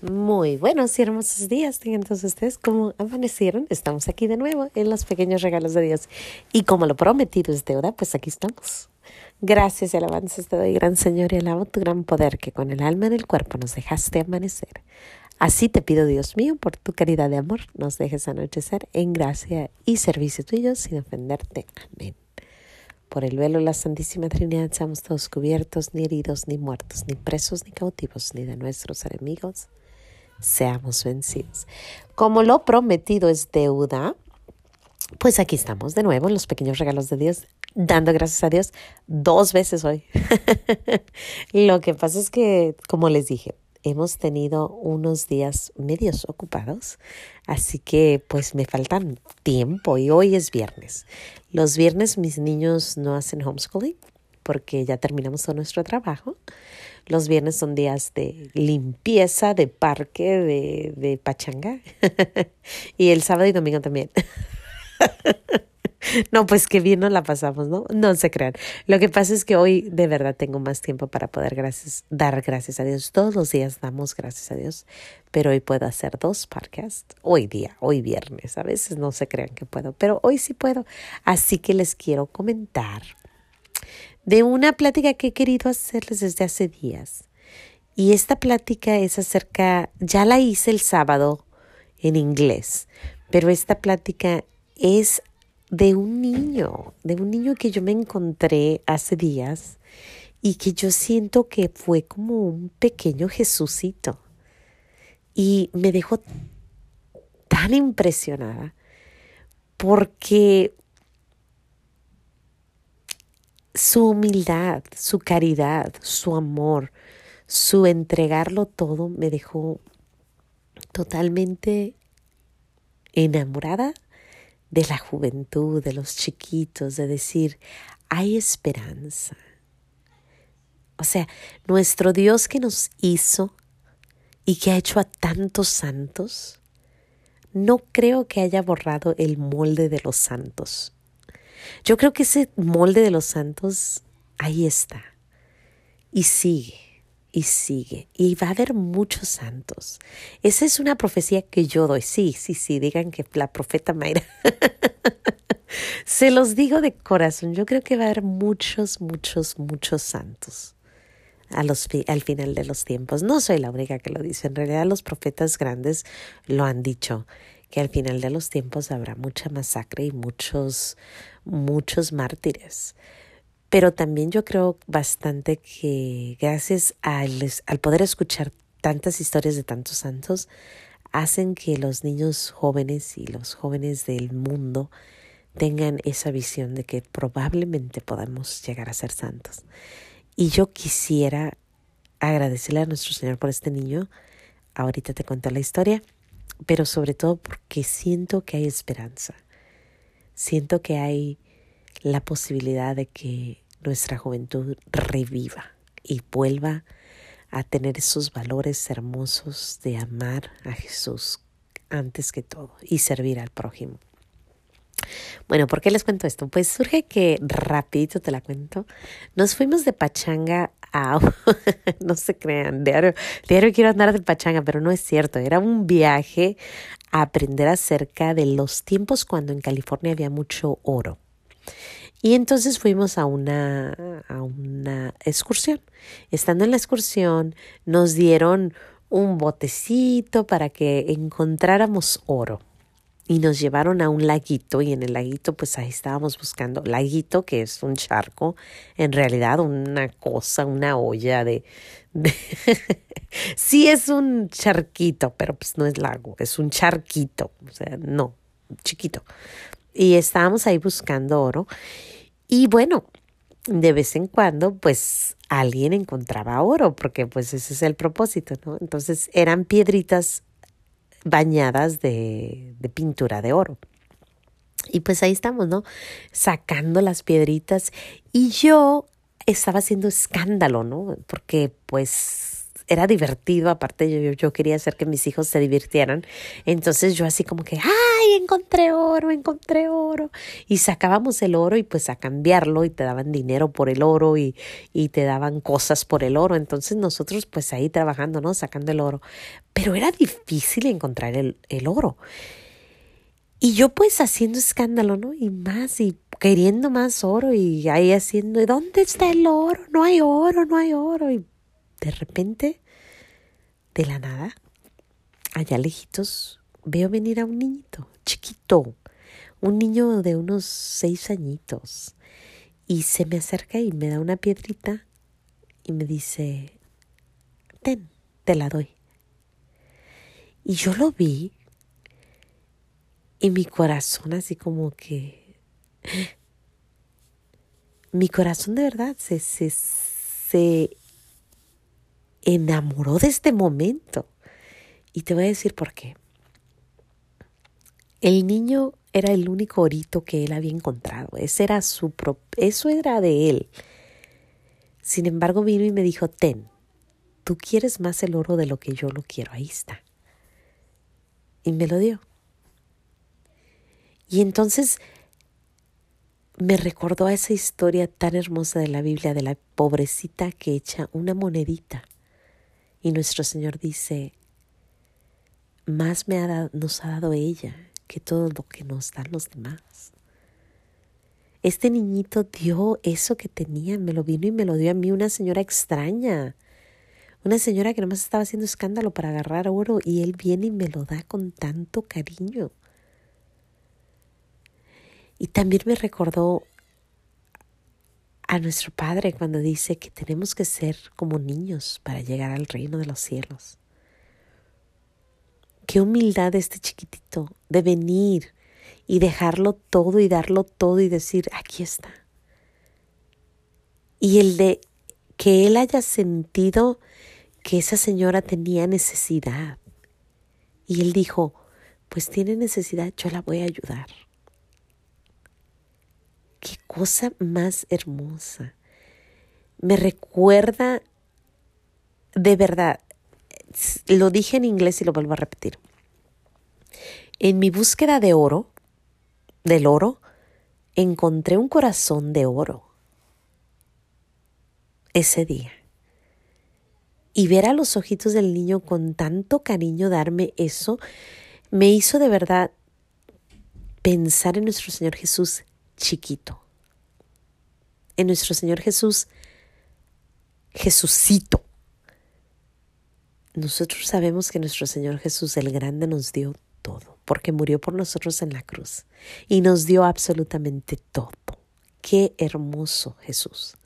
Muy buenos y hermosos días tengan todos ustedes. ¿Cómo amanecieron? Estamos aquí de nuevo en los pequeños regalos de Dios. Y como lo prometido es deuda, pues aquí estamos. Gracias y alabanzas te doy, gran Señor, y alabo tu gran poder que con el alma en el cuerpo nos dejaste amanecer. Así te pido, Dios mío, por tu caridad de amor, nos dejes anochecer en gracia y servicio tuyo sin ofenderte. Amén. Por el velo de la Santísima Trinidad seamos todos cubiertos, ni heridos, ni muertos, ni presos, ni cautivos, ni de nuestros enemigos seamos vencidos. Como lo prometido es deuda, pues aquí estamos de nuevo en los pequeños regalos de Dios, dando gracias a Dios dos veces hoy. lo que pasa es que, como les dije, hemos tenido unos días medios ocupados, así que pues me faltan tiempo y hoy es viernes. Los viernes mis niños no hacen homeschooling porque ya terminamos todo nuestro trabajo. Los viernes son días de limpieza, de parque, de, de pachanga. y el sábado y domingo también. No, pues qué bien nos la pasamos, ¿no? No se crean. Lo que pasa es que hoy de verdad tengo más tiempo para poder dar gracias a Dios. Todos los días damos gracias a Dios, pero hoy puedo hacer dos podcasts. Hoy día, hoy viernes. A veces no se crean que puedo, pero hoy sí puedo. Así que les quiero comentar de una plática que he querido hacerles desde hace días. Y esta plática es acerca, ya la hice el sábado en inglés, pero esta plática es de un niño, de un niño que yo me encontré hace días y que yo siento que fue como un pequeño Jesucito. Y me dejó tan impresionada porque su humildad, su caridad, su amor, su entregarlo todo me dejó totalmente enamorada de la juventud, de los chiquitos, de decir, hay esperanza. O sea, nuestro Dios que nos hizo y que ha hecho a tantos santos, no creo que haya borrado el molde de los santos. Yo creo que ese molde de los santos ahí está. Y sigue, y sigue. Y va a haber muchos santos. Esa es una profecía que yo doy. Sí, sí, sí, digan que la profeta Mayra. Se los digo de corazón. Yo creo que va a haber muchos, muchos, muchos santos. A los, al final de los tiempos. No soy la única que lo dice. En realidad los profetas grandes lo han dicho que al final de los tiempos habrá mucha masacre y muchos, muchos mártires. Pero también yo creo bastante que gracias al, al poder escuchar tantas historias de tantos santos, hacen que los niños jóvenes y los jóvenes del mundo tengan esa visión de que probablemente podamos llegar a ser santos. Y yo quisiera agradecerle a nuestro Señor por este niño. Ahorita te cuento la historia pero sobre todo porque siento que hay esperanza. Siento que hay la posibilidad de que nuestra juventud reviva y vuelva a tener esos valores hermosos de amar a Jesús antes que todo y servir al prójimo. Bueno, ¿por qué les cuento esto? Pues surge que rapidito te la cuento. Nos fuimos de pachanga no se crean, diario, diario quiero andar de pachanga, pero no es cierto. Era un viaje a aprender acerca de los tiempos cuando en California había mucho oro. Y entonces fuimos a una, a una excursión. Estando en la excursión, nos dieron un botecito para que encontráramos oro y nos llevaron a un laguito y en el laguito pues ahí estábamos buscando. Laguito que es un charco en realidad una cosa una olla de, sí es un charquito pero pues no es lago es un charquito o sea no chiquito. Y estábamos ahí buscando oro y bueno de vez en cuando pues alguien encontraba oro porque pues ese es el propósito no entonces eran piedritas bañadas de, de pintura de oro. Y pues ahí estamos, ¿no? Sacando las piedritas. Y yo estaba haciendo escándalo, ¿no? Porque pues era divertido, aparte yo, yo, quería hacer que mis hijos se divirtieran. Entonces yo así como que, ay, ¡ay, encontré oro, encontré oro! Y sacábamos el oro y pues a cambiarlo y te daban dinero por el oro y, y te daban cosas por el oro. Entonces nosotros pues ahí trabajando, ¿no? Sacando el oro. Pero era difícil encontrar el, el oro. Y yo pues haciendo escándalo, ¿no? Y más y queriendo más oro y ahí haciendo, ¿dónde está el oro? No hay oro, no hay oro. Y de repente, de la nada, allá lejitos, veo venir a un niñito, chiquito, un niño de unos seis añitos. Y se me acerca y me da una piedrita y me dice, ten, te la doy. Y yo lo vi y mi corazón así como que... Mi corazón de verdad se, se, se enamoró de este momento. Y te voy a decir por qué. El niño era el único orito que él había encontrado. Ese era su eso era de él. Sin embargo, vino y me dijo, ten, tú quieres más el oro de lo que yo lo quiero. Ahí está. Y me lo dio. Y entonces me recordó a esa historia tan hermosa de la Biblia de la pobrecita que echa una monedita. Y nuestro Señor dice, más me ha nos ha dado ella que todo lo que nos dan los demás. Este niñito dio eso que tenía, me lo vino y me lo dio a mí una señora extraña, una señora que nomás estaba haciendo escándalo para agarrar oro y él viene y me lo da con tanto cariño. Y también me recordó a nuestro Padre cuando dice que tenemos que ser como niños para llegar al reino de los cielos. Qué humildad este chiquitito de venir y dejarlo todo y darlo todo y decir, aquí está. Y el de que él haya sentido que esa señora tenía necesidad. Y él dijo, pues tiene necesidad, yo la voy a ayudar. Qué cosa más hermosa. Me recuerda, de verdad, lo dije en inglés y lo vuelvo a repetir. En mi búsqueda de oro, del oro, encontré un corazón de oro ese día. Y ver a los ojitos del niño con tanto cariño darme eso, me hizo de verdad pensar en nuestro Señor Jesús chiquito. En nuestro Señor Jesús, Jesucito. Nosotros sabemos que nuestro Señor Jesús el Grande nos dio todo, porque murió por nosotros en la cruz y nos dio absolutamente todo. Qué hermoso Jesús.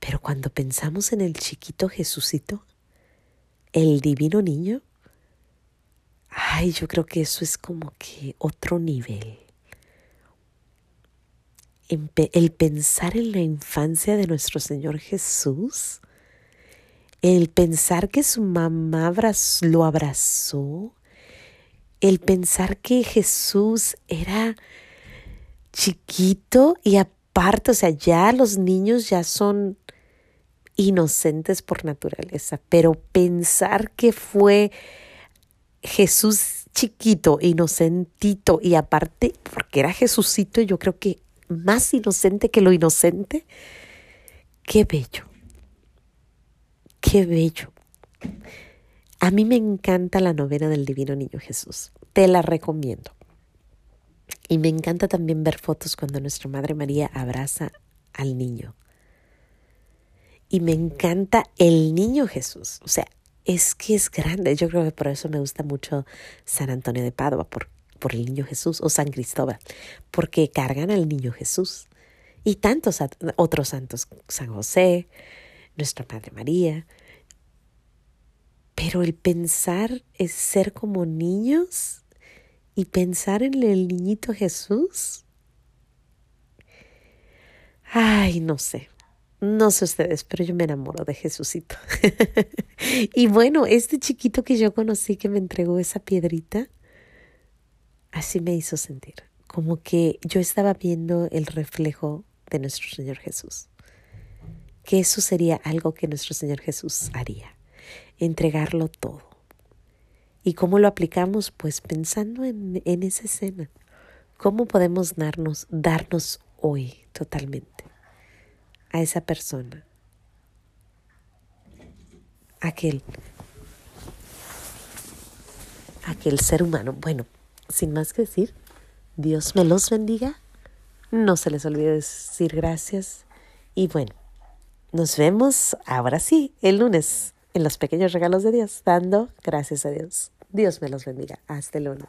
Pero cuando pensamos en el chiquito Jesucito, el divino niño, ay, yo creo que eso es como que otro nivel el pensar en la infancia de nuestro Señor Jesús, el pensar que su mamá lo abrazó, el pensar que Jesús era chiquito y aparte, o sea, ya los niños ya son inocentes por naturaleza, pero pensar que fue Jesús chiquito, inocentito y aparte, porque era Jesucito, yo creo que más inocente que lo inocente. Qué bello. Qué bello. A mí me encanta la novena del Divino Niño Jesús. Te la recomiendo. Y me encanta también ver fotos cuando nuestra Madre María abraza al niño. Y me encanta el niño Jesús. O sea, es que es grande. Yo creo que por eso me gusta mucho San Antonio de Padua, porque por el niño Jesús o San Cristóbal, porque cargan al niño Jesús. Y tantos otros santos, San José, nuestra Madre María. Pero el pensar es ser como niños y pensar en el niñito Jesús. Ay, no sé. No sé ustedes, pero yo me enamoro de Jesucito. y bueno, este chiquito que yo conocí que me entregó esa piedrita, Así me hizo sentir, como que yo estaba viendo el reflejo de nuestro Señor Jesús, que eso sería algo que nuestro Señor Jesús haría, entregarlo todo. ¿Y cómo lo aplicamos? Pues pensando en, en esa escena. ¿Cómo podemos darnos, darnos hoy totalmente a esa persona? Aquel, aquel ser humano. Bueno, sin más que decir, Dios me los bendiga. No se les olvide decir gracias. Y bueno, nos vemos ahora sí, el lunes, en los pequeños regalos de Dios, dando gracias a Dios. Dios me los bendiga. Hasta el lunes.